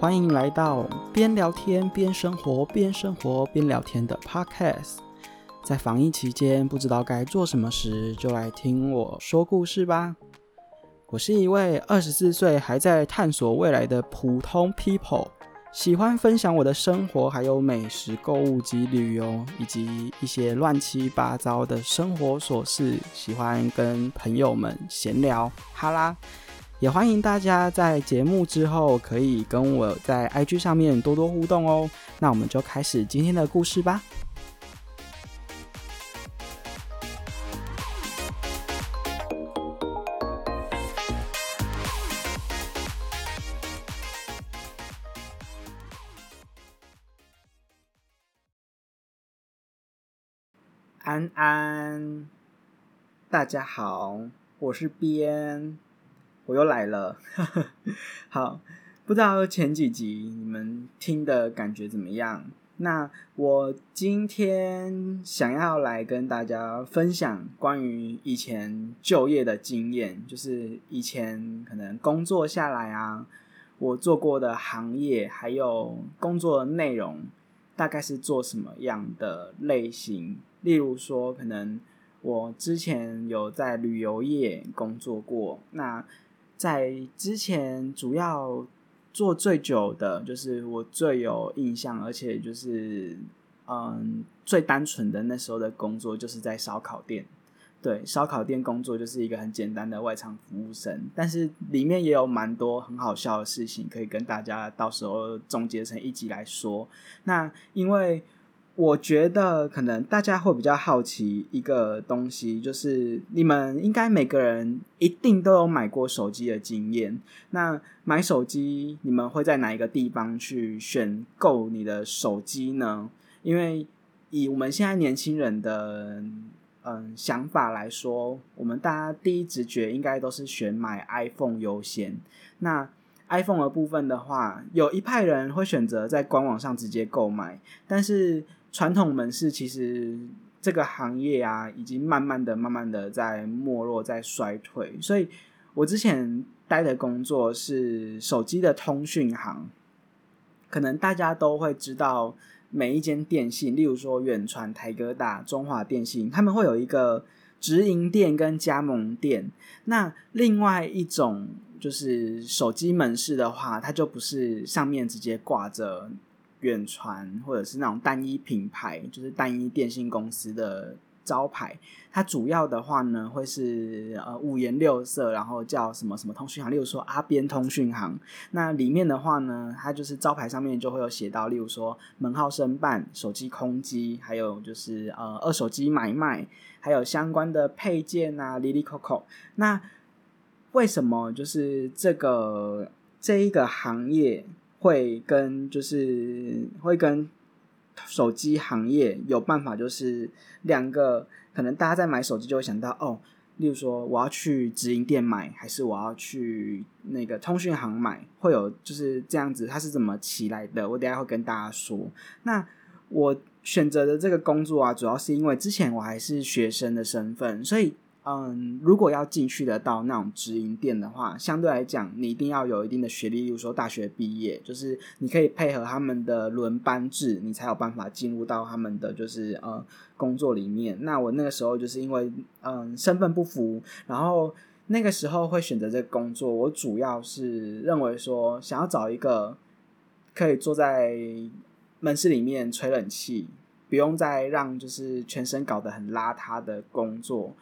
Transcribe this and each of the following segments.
欢迎来到边聊天边生活边生活边聊天的 Podcast。在防疫期间，不知道该做什么时，就来听我说故事吧。我是一位二十四岁还在探索未来的普通 people，喜欢分享我的生活，还有美食、购物及旅游，以及一些乱七八糟的生活琐事。喜欢跟朋友们闲聊，哈啦。也欢迎大家在节目之后可以跟我在 IG 上面多多互动哦。那我们就开始今天的故事吧。安安，大家好，我是边。我又来了，好，不知道前几集你们听的感觉怎么样？那我今天想要来跟大家分享关于以前就业的经验，就是以前可能工作下来啊，我做过的行业还有工作的内容，大概是做什么样的类型？例如说，可能我之前有在旅游业工作过，那。在之前主要做最久的，就是我最有印象，而且就是嗯最单纯的那时候的工作，就是在烧烤店。对，烧烤店工作就是一个很简单的外场服务生，但是里面也有蛮多很好笑的事情，可以跟大家到时候总结成一集来说。那因为。我觉得可能大家会比较好奇一个东西，就是你们应该每个人一定都有买过手机的经验。那买手机，你们会在哪一个地方去选购你的手机呢？因为以我们现在年轻人的嗯想法来说，我们大家第一直觉应该都是选买 iPhone 优先。那 iPhone 的部分的话，有一派人会选择在官网上直接购买，但是。传统门市其实这个行业啊，已经慢慢的、慢慢的在没落、在衰退。所以我之前待的工作是手机的通讯行，可能大家都会知道，每一间电信，例如说远传、台哥大、中华电信，他们会有一个直营店跟加盟店。那另外一种就是手机门市的话，它就不是上面直接挂着。远传或者是那种单一品牌，就是单一电信公司的招牌，它主要的话呢会是呃五颜六色，然后叫什么什么通讯行，例如说阿边通讯行。那里面的话呢，它就是招牌上面就会有写到，例如说门号申办、手机空机，还有就是呃二手机买卖，还有相关的配件啊，Lily Coco。那为什么就是这个这一个行业？会跟就是会跟手机行业有办法，就是两个可能大家在买手机就会想到哦，例如说我要去直营店买，还是我要去那个通讯行买，会有就是这样子，它是怎么起来的？我等下会跟大家说。那我选择的这个工作啊，主要是因为之前我还是学生的身份，所以。嗯，如果要进去得到那种直营店的话，相对来讲，你一定要有一定的学历，例如说大学毕业，就是你可以配合他们的轮班制，你才有办法进入到他们的就是呃工作里面。那我那个时候就是因为嗯身份不符，然后那个时候会选择这个工作，我主要是认为说想要找一个可以坐在门市里面吹冷气，不用再让就是全身搞得很邋遢的工作。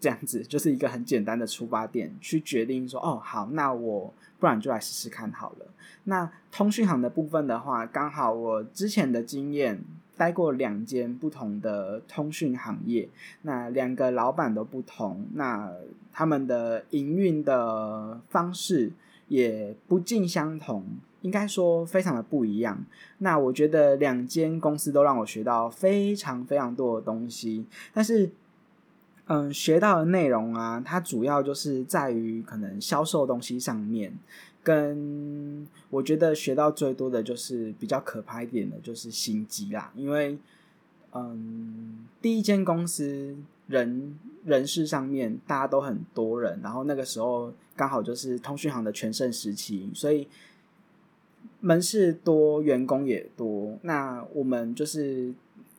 这样子就是一个很简单的出发点，去决定说哦好，那我不然就来试试看好了。那通讯行的部分的话，刚好我之前的经验待过两间不同的通讯行业，那两个老板都不同，那他们的营运的方式也不尽相同，应该说非常的不一样。那我觉得两间公司都让我学到非常非常多的东西，但是。嗯，学到的内容啊，它主要就是在于可能销售东西上面，跟我觉得学到最多的就是比较可怕一点的，就是心机啦。因为，嗯，第一间公司人人事上面大家都很多人，然后那个时候刚好就是通讯行的全盛时期，所以门市多，员工也多，那我们就是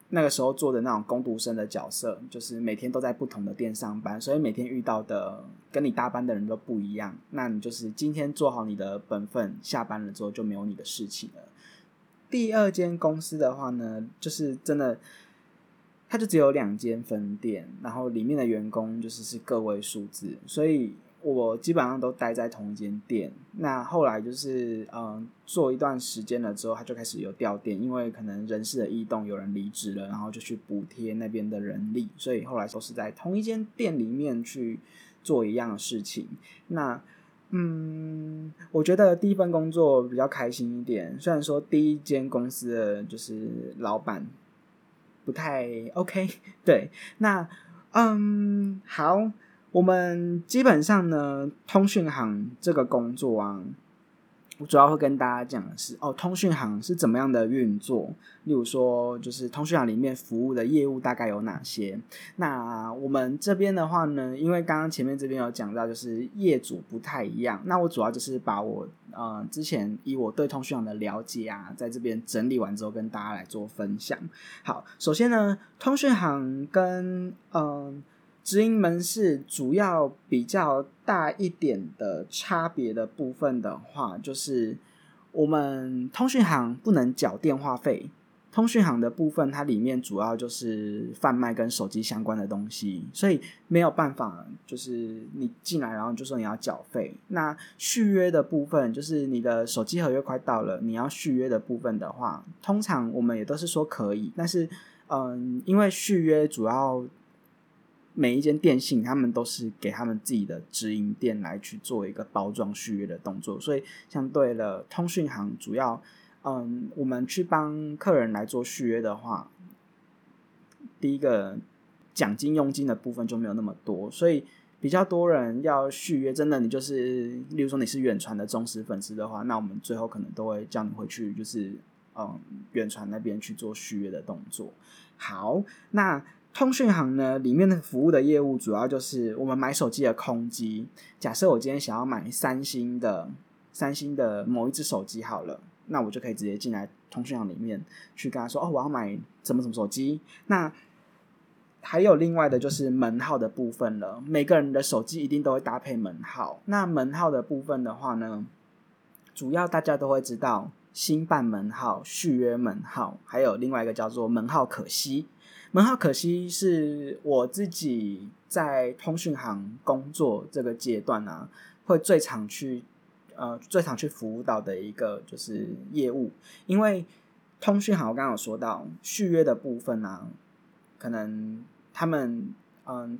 那个时候做的那种工读生的角色，就是每天都在不同的店上班，所以每天遇到的跟你搭班的人都不一样。那你就是今天做好你的本分，下班了之后就没有你的事情了。第二间公司的话呢，就是真的，它就只有两间分店，然后里面的员工就是是个位数字，所以。我基本上都待在同一间店。那后来就是，嗯，做一段时间了之后，他就开始有调店，因为可能人事的异动，有人离职了，然后就去补贴那边的人力，所以后来都是在同一间店里面去做一样的事情。那，嗯，我觉得第一份工作比较开心一点，虽然说第一间公司的就是老板不太 OK。对，那，嗯，好。我们基本上呢，通讯行这个工作啊，我主要会跟大家讲的是哦，通讯行是怎么样的运作。例如说，就是通讯行里面服务的业务大概有哪些？那我们这边的话呢，因为刚刚前面这边有讲到，就是业主不太一样。那我主要就是把我呃之前以我对通讯行的了解啊，在这边整理完之后，跟大家来做分享。好，首先呢，通讯行跟嗯。直营门市主要比较大一点的差别的部分的话，就是我们通讯行不能缴电话费。通讯行的部分，它里面主要就是贩卖跟手机相关的东西，所以没有办法，就是你进来然后就说你要缴费。那续约的部分，就是你的手机合约快到了，你要续约的部分的话，通常我们也都是说可以，但是嗯，因为续约主要。每一间电信，他们都是给他们自己的直营店来去做一个包装续约的动作，所以相对了，通讯行主要，嗯，我们去帮客人来做续约的话，第一个奖金佣金的部分就没有那么多，所以比较多人要续约，真的你就是，例如说你是远传的忠实粉丝的话，那我们最后可能都会叫你回去，就是嗯，远传那边去做续约的动作。好，那。通讯行呢，里面的服务的业务主要就是我们买手机的空机。假设我今天想要买三星的三星的某一只手机好了，那我就可以直接进来通讯行里面去跟他说：“哦，我要买什么什么手机。”那还有另外的就是门号的部分了。每个人的手机一定都会搭配门号。那门号的部分的话呢，主要大家都会知道新办门号、续约门号，还有另外一个叫做门号可惜。门号可惜是我自己在通讯行工作这个阶段啊，会最常去呃最常去服务到的一个就是业务，因为通讯行我刚刚有说到续约的部分啊，可能他们嗯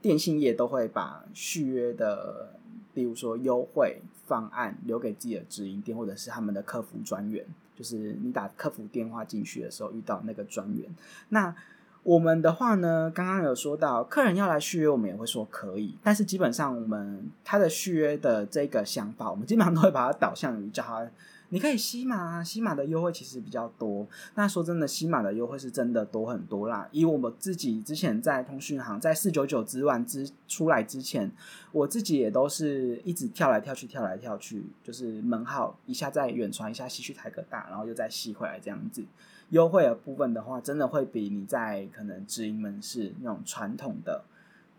电信业都会把续约的，比如说优惠方案留给自己的直营店或者是他们的客服专员，就是你打客服电话进去的时候遇到那个专员，那。我们的话呢，刚刚有说到，客人要来续约，我们也会说可以。但是基本上，我们他的续约的这个想法，我们基本上都会把它导向于叫他，你可以西马，西马的优惠其实比较多。那说真的，西马的优惠是真的多很多啦。以我们自己之前在通讯行，在四九九之万之出来之前，我自己也都是一直跳来跳去，跳来跳去，就是门号一下在远传，一下西去台个大，然后又再吸回来这样子。优惠的部分的话，真的会比你在可能直营门市那种传统的，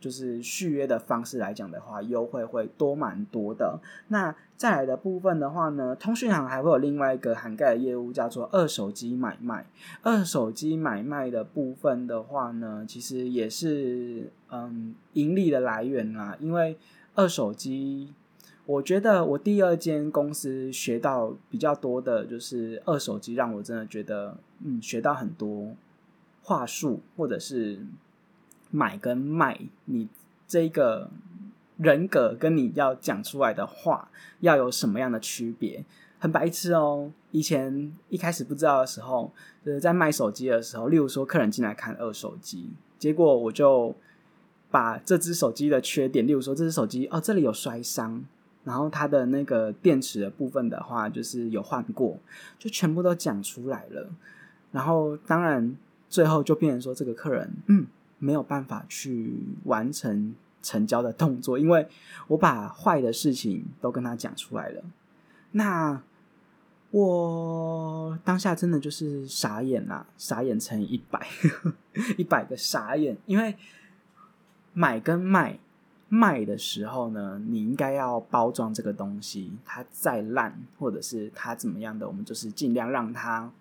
就是续约的方式来讲的话，优惠会多蛮多的。那再来的部分的话呢，通讯行还会有另外一个涵盖的业务，叫做二手机买卖。二手机买卖的部分的话呢，其实也是嗯盈利的来源啦，因为二手机。我觉得我第二间公司学到比较多的就是二手机，让我真的觉得嗯学到很多话术，或者是买跟卖，你这个人格跟你要讲出来的话要有什么样的区别，很白痴哦。以前一开始不知道的时候，就是在卖手机的时候，例如说客人进来看二手机，结果我就把这只手机的缺点，例如说这只手机哦这里有摔伤。然后它的那个电池的部分的话，就是有换过，就全部都讲出来了。然后当然最后就变成说，这个客人嗯没有办法去完成成交的动作，因为我把坏的事情都跟他讲出来了。那我当下真的就是傻眼啦，傻眼乘以一百，一百个傻眼。因为买跟卖卖的时候呢，你应该要包装这个东西，它再烂或者是它怎么样的，我们就是尽量让它，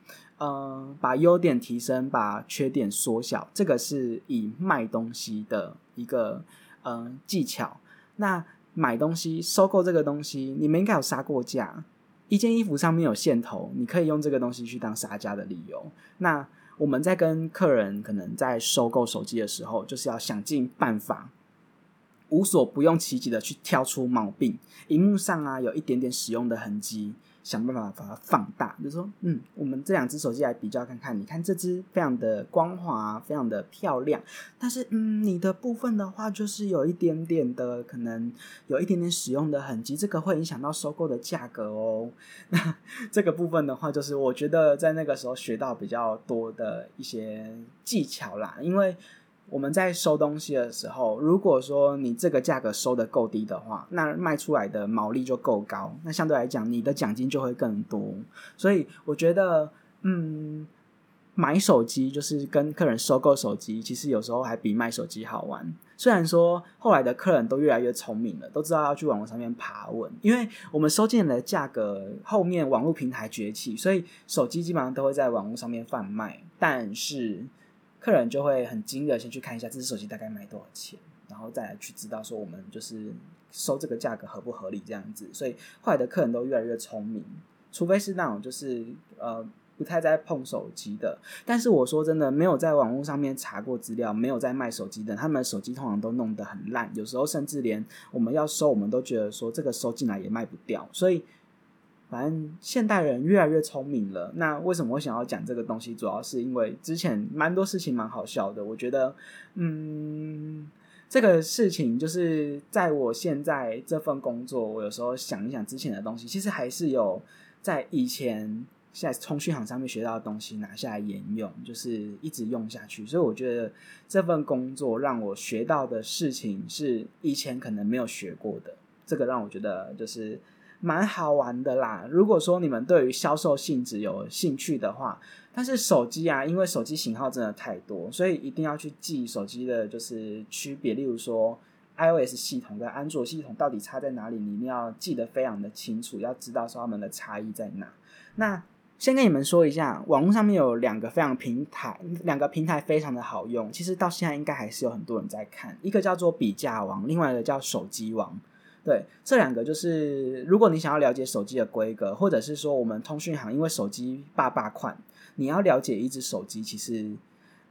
呃，把优点提升，把缺点缩小。这个是以卖东西的一个呃技巧。那买东西、收购这个东西，你们应该有杀过价。一件衣服上面有线头，你可以用这个东西去当杀价的理由。那我们在跟客人可能在收购手机的时候，就是要想尽办法，无所不用其极的去挑出毛病。荧幕上啊，有一点点使用的痕迹。想办法把它放大，就说，嗯，我们这两只手机来比较看看，你看这只非常的光滑，非常的漂亮，但是，嗯，你的部分的话，就是有一点点的，可能有一点点使用的痕迹，这个会影响到收购的价格哦。那 这个部分的话，就是我觉得在那个时候学到比较多的一些技巧啦，因为。我们在收东西的时候，如果说你这个价格收的够低的话，那卖出来的毛利就够高，那相对来讲，你的奖金就会更多。所以我觉得，嗯，买手机就是跟客人收购手机，其实有时候还比卖手机好玩。虽然说后来的客人都越来越聪明了，都知道要去网络上面爬问，因为我们收进来的价格，后面网络平台崛起，所以手机基本上都会在网络上面贩卖，但是。客人就会很惊的先去看一下这只手机大概卖多少钱，然后再来去知道说我们就是收这个价格合不合理这样子。所以后来的客人都越来越聪明，除非是那种就是呃不太在碰手机的。但是我说真的，没有在网络上面查过资料，没有在卖手机的，他们的手机通常都弄得很烂，有时候甚至连我们要收，我们都觉得说这个收进来也卖不掉，所以。反正现代人越来越聪明了。那为什么会想要讲这个东西？主要是因为之前蛮多事情蛮好笑的。我觉得，嗯，这个事情就是在我现在这份工作，我有时候想一想之前的东西，其实还是有在以前在通讯行上面学到的东西拿下来沿用，就是一直用下去。所以我觉得这份工作让我学到的事情是以前可能没有学过的。这个让我觉得就是。蛮好玩的啦。如果说你们对于销售性质有兴趣的话，但是手机啊，因为手机型号真的太多，所以一定要去记手机的就是区别。例如说，iOS 系统跟安卓系统到底差在哪里，你一定要记得非常的清楚，要知道说它们的差异在哪。那先跟你们说一下，网络上面有两个非常平台，两个平台非常的好用。其实到现在应该还是有很多人在看，一个叫做比价网，另外一个叫手机网。对，这两个就是，如果你想要了解手机的规格，或者是说我们通讯行因为手机霸霸款，你要了解一只手机，其实，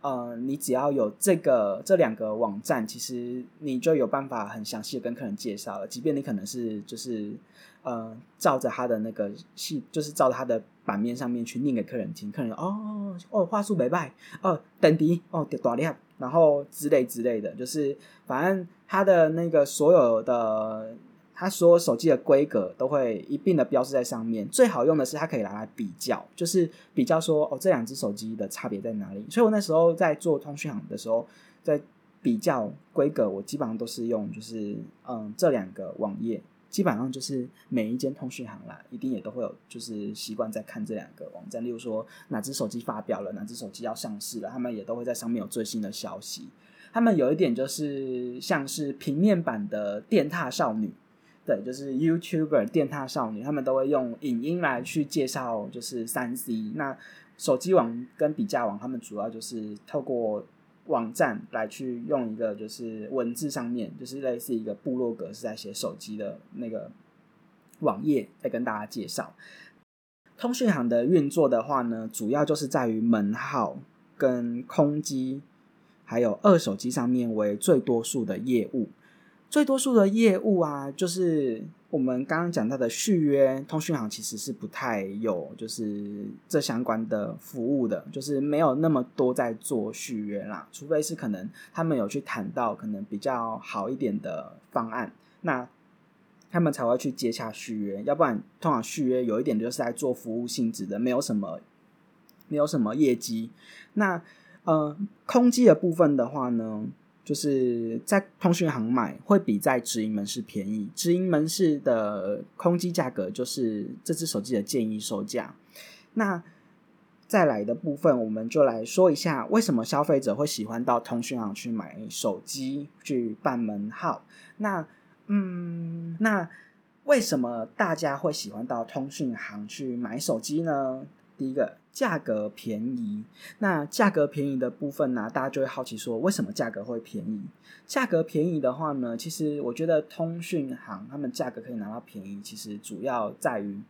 呃，你只要有这个这两个网站，其实你就有办法很详细的跟客人介绍了。即便你可能是就是，呃，照着他的那个系，就是照着他的版面上面去念给客人听，客人哦哦话术没败哦等敌哦大量，然后之类之类的，就是反正。它的那个所有的，它所有手机的规格都会一并的标示在上面。最好用的是它可以拿来比较，就是比较说哦这两只手机的差别在哪里。所以我那时候在做通讯行的时候，在比较规格，我基本上都是用就是嗯这两个网页，基本上就是每一间通讯行啦，一定也都会有就是习惯在看这两个网站。例如说哪只手机发表了，哪只手机要上市了，他们也都会在上面有最新的消息。他们有一点就是像是平面版的电踏少女，对，就是 YouTuber 电踏少女，他们都会用影音来去介绍，就是三 C。那手机网跟比价网，他们主要就是透过网站来去用一个就是文字上面，就是类似一个部落格是在写手机的那个网页，在跟大家介绍。通讯行的运作的话呢，主要就是在于门号跟空机。还有二手机上面为最多数的业务，最多数的业务啊，就是我们刚刚讲到的续约，通讯行其实是不太有就是这相关的服务的，就是没有那么多在做续约啦，除非是可能他们有去谈到可能比较好一点的方案，那他们才会去接洽续约，要不然通常续约有一点就是在做服务性质的，没有什么没有什么业绩，那。呃，空机的部分的话呢，就是在通讯行买会比在直营门市便宜。直营门市的空机价格就是这只手机的建议售价。那再来的部分，我们就来说一下为什么消费者会喜欢到通讯行去买手机去办门号。那嗯，那为什么大家会喜欢到通讯行去买手机呢？第一个，价格便宜。那价格便宜的部分呢，大家就会好奇说，为什么价格会便宜？价格便宜的话呢，其实我觉得通讯行他们价格可以拿到便宜，其实主要在于。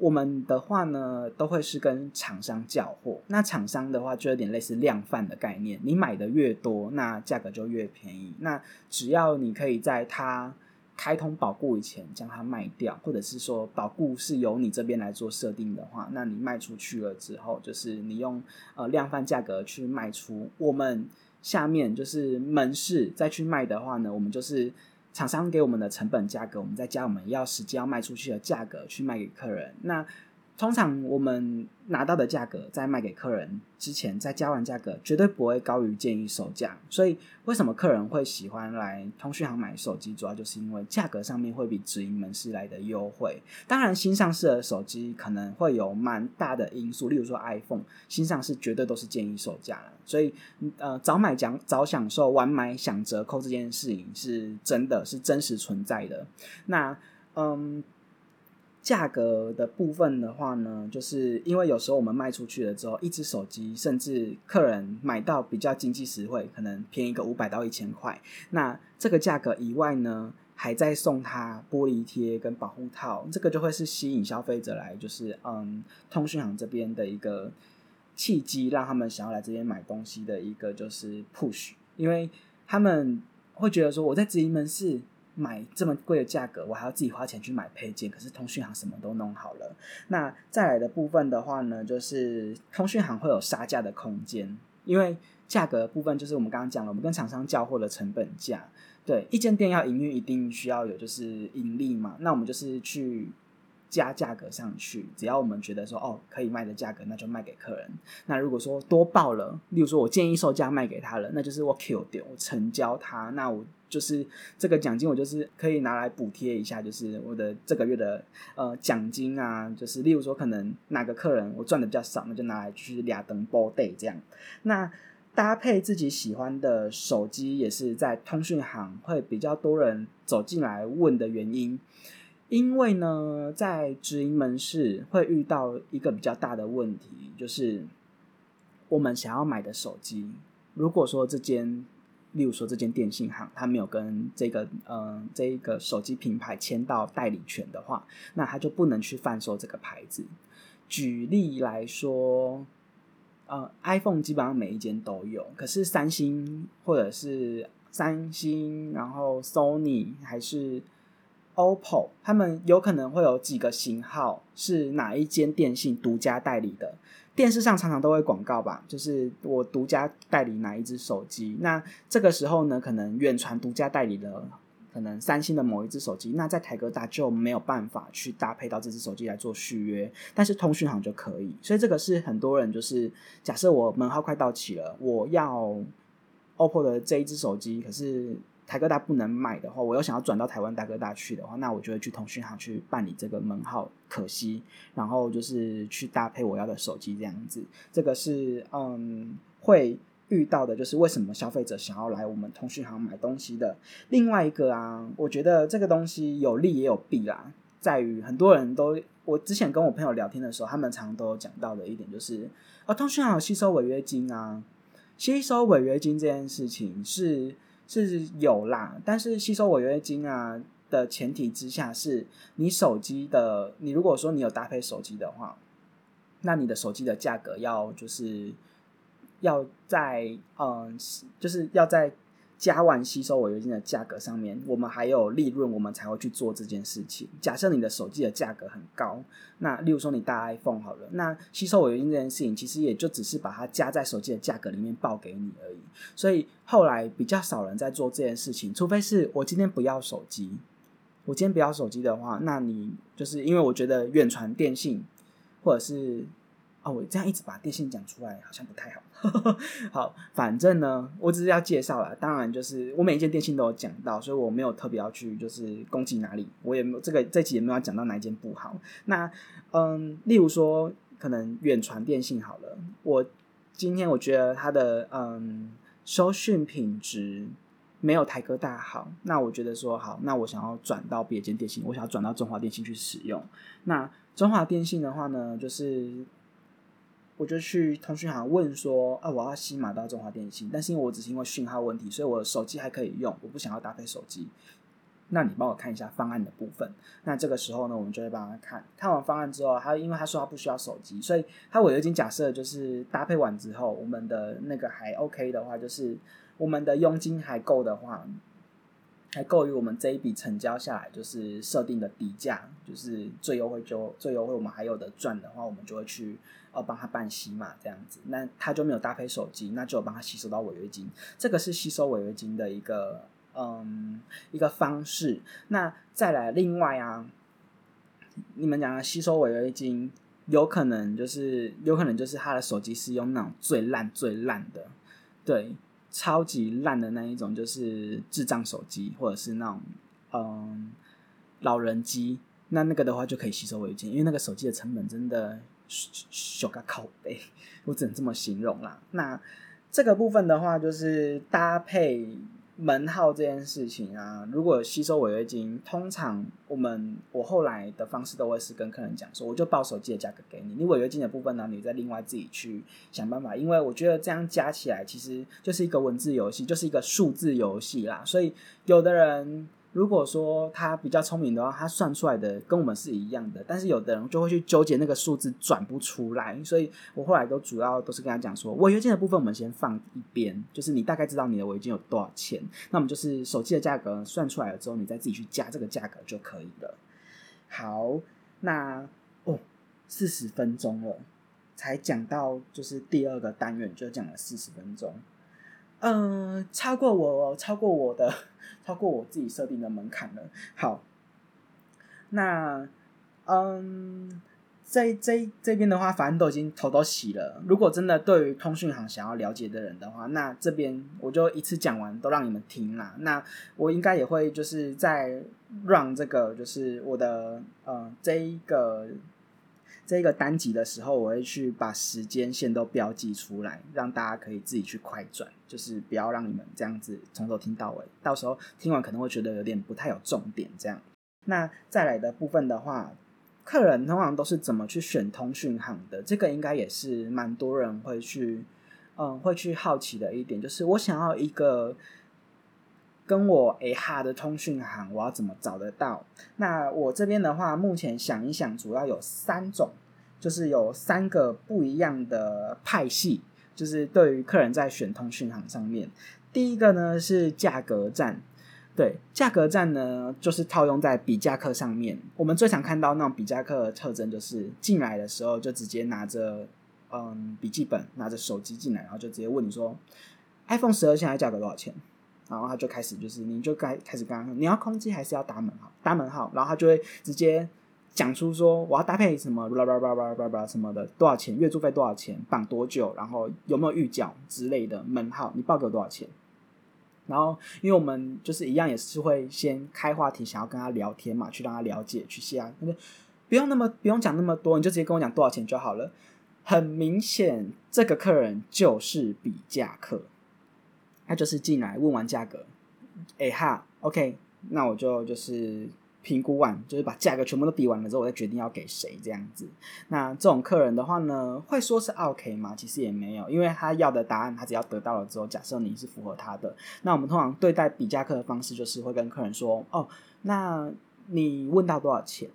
我们的话呢，都会是跟厂商交货。那厂商的话，就有点类似量贩的概念。你买的越多，那价格就越便宜。那只要你可以在它开通保固以前将它卖掉，或者是说保固是由你这边来做设定的话，那你卖出去了之后，就是你用呃量贩价格去卖出。我们下面就是门市再去卖的话呢，我们就是。厂商给我们的成本价格，我们再加我们要实际要卖出去的价格去卖给客人。那通常我们拿到的价格，在卖给客人之前，再加完价格，绝对不会高于建议售价。所以，为什么客人会喜欢来通讯行买手机？主要就是因为价格上面会比直营门市来的优惠。当然，新上市的手机可能会有蛮大的因素，例如说 iPhone 新上市，绝对都是建议售价了。所以，呃，早买讲早享受，晚买享折扣这件事情是真的是真实存在的。那，嗯。价格的部分的话呢，就是因为有时候我们卖出去了之后，一只手机甚至客人买到比较经济实惠，可能便宜个五百到一千块。那这个价格以外呢，还在送他玻璃贴跟保护套，这个就会是吸引消费者来，就是嗯，通讯行这边的一个契机，让他们想要来这边买东西的一个就是 push，因为他们会觉得说我在直营门市。买这么贵的价格，我还要自己花钱去买配件。可是通讯行什么都弄好了。那再来的部分的话呢，就是通讯行会有杀价的空间，因为价格部分就是我们刚刚讲了，我们跟厂商交货的成本价。对，一间店要营运，一定需要有就是盈利嘛。那我们就是去。加价格上去，只要我们觉得说哦可以卖的价格，那就卖给客人。那如果说多报了，例如说我建议售价卖给他了，那就是我 Q 掉，我成交他，那我就是这个奖金，我就是可以拿来补贴一下，就是我的这个月的呃奖金啊，就是例如说可能哪个客人我赚的比较少，那就拿来去俩等包 day 这样。那搭配自己喜欢的手机，也是在通讯行会比较多人走进来问的原因。因为呢，在直营门市会遇到一个比较大的问题，就是我们想要买的手机，如果说这间，例如说这间电信行，它没有跟这个嗯这一个手机品牌签到代理权的话，那它就不能去贩售这个牌子。举例来说，呃，iPhone 基本上每一间都有，可是三星或者是三星，然后 Sony 还是。OPPO 他们有可能会有几个型号是哪一间电信独家代理的，电视上常常都会广告吧，就是我独家代理哪一只手机。那这个时候呢，可能远传独家代理的可能三星的某一只手机，那在台哥大就没有办法去搭配到这只手机来做续约，但是通讯行就可以。所以这个是很多人就是假设我门号快到期了，我要 OPPO 的这一只手机，可是。台哥大不能买的话，我又想要转到台湾大哥大去的话，那我就会去通讯行去办理这个门号，可惜，然后就是去搭配我要的手机这样子。这个是嗯会遇到的，就是为什么消费者想要来我们通讯行买东西的。另外一个啊，我觉得这个东西有利也有弊啦，在于很多人都我之前跟我朋友聊天的时候，他们常都讲到的一点就是，哦，通讯行有吸收违约金啊，吸收违约金这件事情是。是有啦，但是吸收违约金啊的前提之下，是你手机的，你如果说你有搭配手机的话，那你的手机的价格要就是要在嗯，就是要在。加完吸收违约金的价格上面，我们还有利润，我们才会去做这件事情。假设你的手机的价格很高，那例如说你大 iPhone 好了，那吸收违约金这件事情，其实也就只是把它加在手机的价格里面报给你而已。所以后来比较少人在做这件事情，除非是我今天不要手机，我今天不要手机的话，那你就是因为我觉得远传电信或者是。哦，我这样一直把电信讲出来好像不太好。好，反正呢，我只是要介绍啦。当然，就是我每一件电信都有讲到，所以我没有特别要去就是攻击哪里，我也没有这个这集也没有讲到哪一件不好。那嗯，例如说可能远传电信好了，我今天我觉得它的嗯收讯品质没有台哥大好，那我觉得说好，那我想要转到别间电信，我想要转到中华电信去使用。那中华电信的话呢，就是。我就去通讯行问说，啊，我要新马到中华电信，但是因为我只是因为讯号问题，所以我的手机还可以用，我不想要搭配手机。那你帮我看一下方案的部分。那这个时候呢，我们就会帮他看。看完方案之后，他因为他说他不需要手机，所以他我已经假设就是搭配完之后，我们的那个还 OK 的话，就是我们的佣金还够的话。还够于我们这一笔成交下来，就是设定的底价，就是最优惠就最优惠，我们还有的赚的话，我们就会去呃帮他办息嘛，这样子，那他就没有搭配手机，那就帮他吸收到违约金，这个是吸收违约金的一个嗯一个方式。那再来另外啊，你们讲的吸收违约金，有可能就是有可能就是他的手机是用那种最烂最烂的，对。超级烂的那一种，就是智障手机，或者是那种嗯老人机，那那个的话就可以吸收为金，因为那个手机的成本真的小个靠背，我只能这么形容啦。那这个部分的话，就是搭配。门号这件事情啊，如果吸收违约金，通常我们我后来的方式都会是跟客人讲说，我就报手机的价格给你，你违约金的部分呢，你再另外自己去想办法，因为我觉得这样加起来其实就是一个文字游戏，就是一个数字游戏啦，所以有的人。如果说他比较聪明的话，他算出来的跟我们是一样的，但是有的人就会去纠结那个数字转不出来，所以我后来都主要都是跟他讲说，违约金的部分我们先放一边，就是你大概知道你的违约金有多少钱，那我们就是手机的价格算出来了之后，你再自己去加这个价格就可以了。好，那哦，四十分钟了，才讲到就是第二个单元就讲了四十分钟。嗯，超过我，超过我的，超过我自己设定的门槛了。好，那嗯，在这这边的话，反正都已经头都洗了。如果真的对于通讯行想要了解的人的话，那这边我就一次讲完，都让你们听啦。那我应该也会就是在让这个，就是我的呃这一个。这个单集的时候，我会去把时间线都标记出来，让大家可以自己去快转，就是不要让你们这样子从头听到尾，到时候听完可能会觉得有点不太有重点。这样，那再来的部分的话，客人通常都是怎么去选通讯行的？这个应该也是蛮多人会去，嗯，会去好奇的一点，就是我想要一个。跟我 A 哈的通讯行，我要怎么找得到？那我这边的话，目前想一想，主要有三种，就是有三个不一样的派系，就是对于客人在选通讯行上面，第一个呢是价格战，对，价格战呢就是套用在比价客上面。我们最常看到那种比价客的特征，就是进来的时候就直接拿着嗯笔记本，拿着手机进来，然后就直接问你说，iPhone 十二现在价格多少钱？然后他就开始，就是你就该开始跟他，你要空机还是要打门号？搭门号，然后他就会直接讲出说，我要搭配什么，叭叭叭叭叭叭什么的，多少钱？月租费多少钱？绑多久？然后有没有预缴之类的门号？你报给我多少钱？然后，因为我们就是一样，也是会先开话题，想要跟他聊天嘛，去让他了解，去下，不用那么不用讲那么多，你就直接跟我讲多少钱就好了。很明显，这个客人就是比价客。他就是进来问完价格，哎哈，OK，那我就就是评估完，就是把价格全部都比完了之后，我再决定要给谁这样子。那这种客人的话呢，会说是 OK 吗？其实也没有，因为他要的答案，他只要得到了之后，假设你是符合他的，那我们通常对待比价客的方式就是会跟客人说，哦，那你问到多少钱？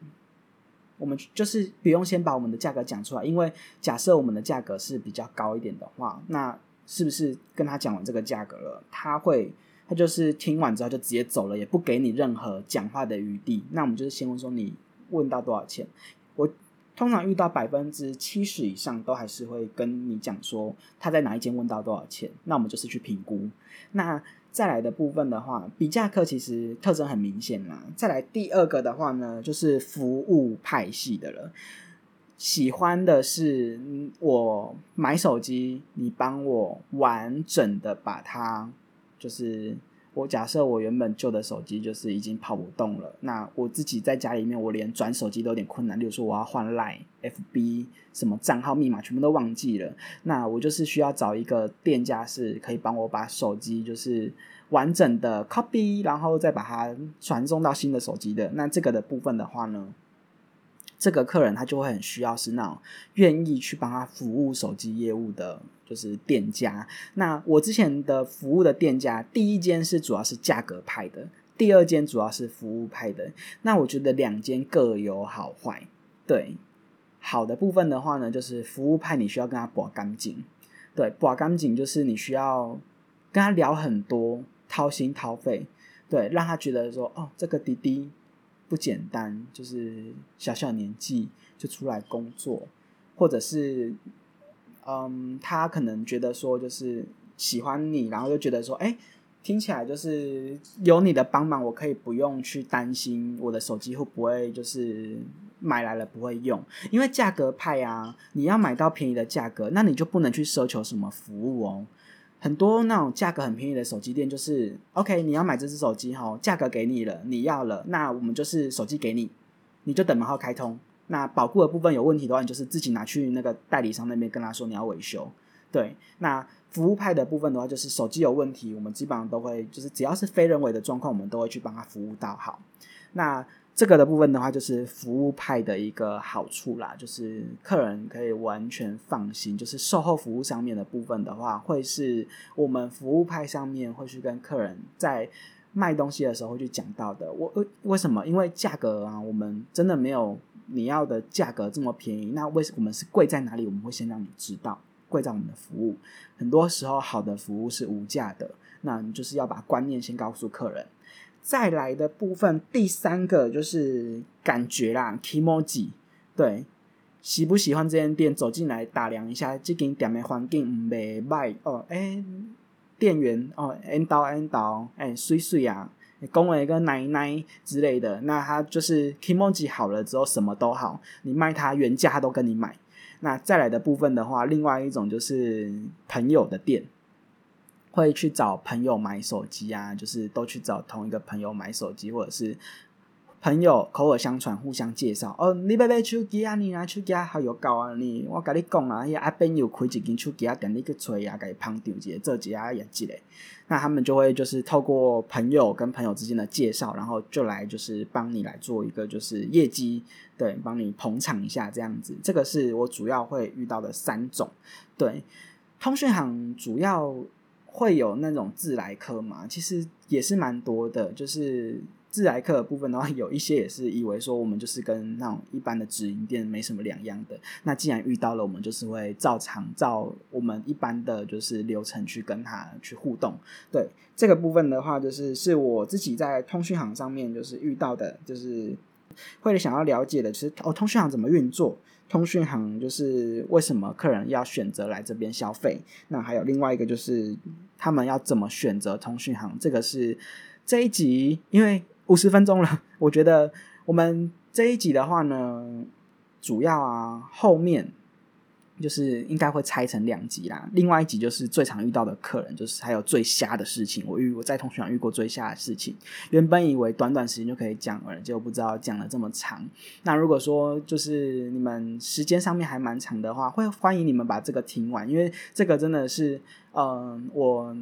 我们就是不用先把我们的价格讲出来，因为假设我们的价格是比较高一点的话，那是不是跟他讲完这个价格了？他会，他就是听完之后就直接走了，也不给你任何讲话的余地。那我们就是先问说你问到多少钱？我通常遇到百分之七十以上都还是会跟你讲说他在哪一间问到多少钱。那我们就是去评估。那再来的部分的话，比价课其实特征很明显啦。再来第二个的话呢，就是服务派系的了。喜欢的是我买手机，你帮我完整的把它，就是我假设我原本旧的手机就是已经跑不动了，那我自己在家里面我连转手机都有点困难，例如说我要换 Line、FB 什么账号密码全部都忘记了，那我就是需要找一个店家是可以帮我把手机就是完整的 copy，然后再把它传送到新的手机的。那这个的部分的话呢？这个客人他就会很需要是那种愿意去帮他服务手机业务的，就是店家。那我之前的服务的店家，第一间是主要是价格派的，第二间主要是服务派的。那我觉得两间各有好坏。对，好的部分的话呢，就是服务派你需要跟他把干净，对，把干净就是你需要跟他聊很多，掏心掏肺，对，让他觉得说哦，这个滴滴。不简单，就是小小年纪就出来工作，或者是，嗯，他可能觉得说就是喜欢你，然后又觉得说，哎，听起来就是有你的帮忙，我可以不用去担心我的手机会不会就是买来了不会用，因为价格派啊，你要买到便宜的价格，那你就不能去奢求什么服务哦。很多那种价格很便宜的手机店，就是 OK，你要买这只手机哈，价格给你了，你要了，那我们就是手机给你，你就等门号开通。那保护的部分有问题的话，你就是自己拿去那个代理商那边跟他说你要维修。对，那服务派的部分的话，就是手机有问题，我们基本上都会就是只要是非人为的状况，我们都会去帮他服务到好。那这个的部分的话，就是服务派的一个好处啦，就是客人可以完全放心。就是售后服务上面的部分的话，会是我们服务派上面会去跟客人在卖东西的时候会去讲到的。我为为什么？因为价格啊，我们真的没有你要的价格这么便宜。那为什我们是贵在哪里？我们会先让你知道，贵在我们的服务。很多时候，好的服务是无价的。那你就是要把观念先告诉客人。再来的部分，第三个就是感觉啦，emoji，对，喜不喜欢这间店？走进来打量一下，这间店的环境唔袂歹哦，哎，店员哦，恩刀恩刀，哎，水水啊，恭维个奶奶之类的，那他就是 emoji 好了之后，什么都好，你卖他原价，他都跟你买。那再来的部分的话，另外一种就是朋友的店。会去找朋友买手机啊，就是都去找同一个朋友买手机，或者是朋友口耳相传，互相介绍。哦，你买买手机啊？你拿手机好有搞啊？你我跟你讲啊，迄阿边有开一间手机啊，等你去吹啊，给捧丢一这几啊也记嘞。那他们就会就是透过朋友跟朋友之间的介绍，然后就来就是帮你来做一个就是业绩，对，帮你捧场一下这样子。这个是我主要会遇到的三种。对，通讯行主要。会有那种自来客嘛？其实也是蛮多的。就是自来客的部分的话，有一些也是以为说我们就是跟那种一般的直营店没什么两样的。那既然遇到了，我们就是会照常照我们一般的就是流程去跟他去互动。对这个部分的话，就是是我自己在通讯行上面就是遇到的，就是会想要了解的，其实哦，通讯行怎么运作？通讯行就是为什么客人要选择来这边消费？那还有另外一个就是他们要怎么选择通讯行？这个是这一集，因为五十分钟了，我觉得我们这一集的话呢，主要啊后面。就是应该会拆成两集啦。另外一集就是最常遇到的客人，就是还有最瞎的事情。我遇我在同学上遇过最瞎的事情。原本以为短短时间就可以讲了，结果不知道讲了这么长。那如果说就是你们时间上面还蛮长的话，会欢迎你们把这个听完，因为这个真的是，嗯，我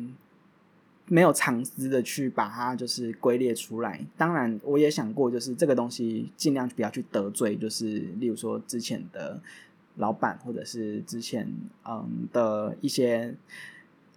没有尝试的去把它就是归列出来。当然，我也想过，就是这个东西尽量不要去得罪，就是例如说之前的。老板，或者是之前嗯的一些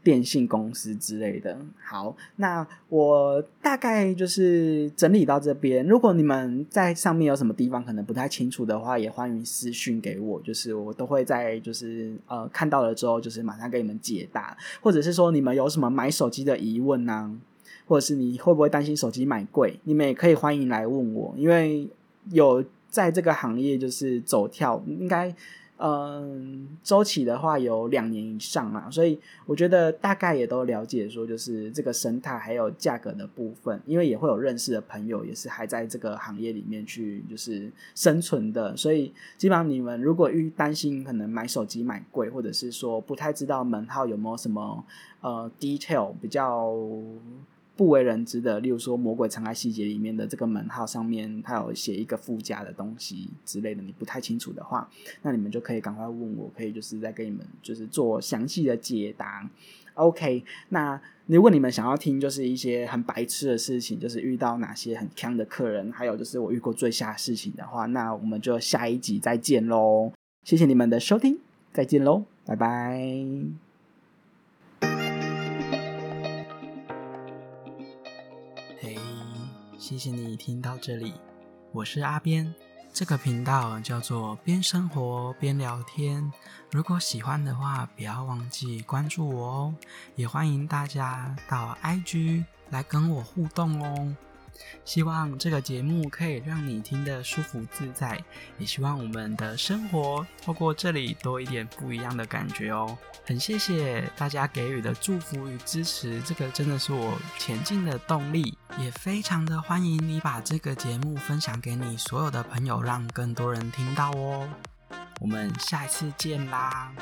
电信公司之类的。好，那我大概就是整理到这边。如果你们在上面有什么地方可能不太清楚的话，也欢迎私讯给我，就是我都会在就是呃看到了之后，就是马上给你们解答。或者是说你们有什么买手机的疑问呢？或者是你会不会担心手机买贵？你们也可以欢迎来问我，因为有在这个行业就是走跳，应该。嗯，周期的话有两年以上啦，所以我觉得大概也都了解说，就是这个生态还有价格的部分，因为也会有认识的朋友也是还在这个行业里面去就是生存的，所以基本上你们如果遇担心可能买手机买贵，或者是说不太知道门号有没有什么呃 detail 比较。不为人知的，例如说《魔鬼藏在细节》里面的这个门号上面，它有写一个附加的东西之类的，你不太清楚的话，那你们就可以赶快问我，可以就是再给你们就是做详细的解答。OK，那如果你们想要听就是一些很白痴的事情，就是遇到哪些很坑的客人，还有就是我遇过最吓事情的话，那我们就下一集再见喽！谢谢你们的收听，再见喽，拜拜。谢谢你听到这里，我是阿边，这个频道叫做边生活边聊天。如果喜欢的话，不要忘记关注我哦，也欢迎大家到 IG 来跟我互动哦。希望这个节目可以让你听得舒服自在，也希望我们的生活透过这里多一点不一样的感觉哦。很谢谢大家给予的祝福与支持，这个真的是我前进的动力。也非常的欢迎你把这个节目分享给你所有的朋友，让更多人听到哦。我们下一次见啦！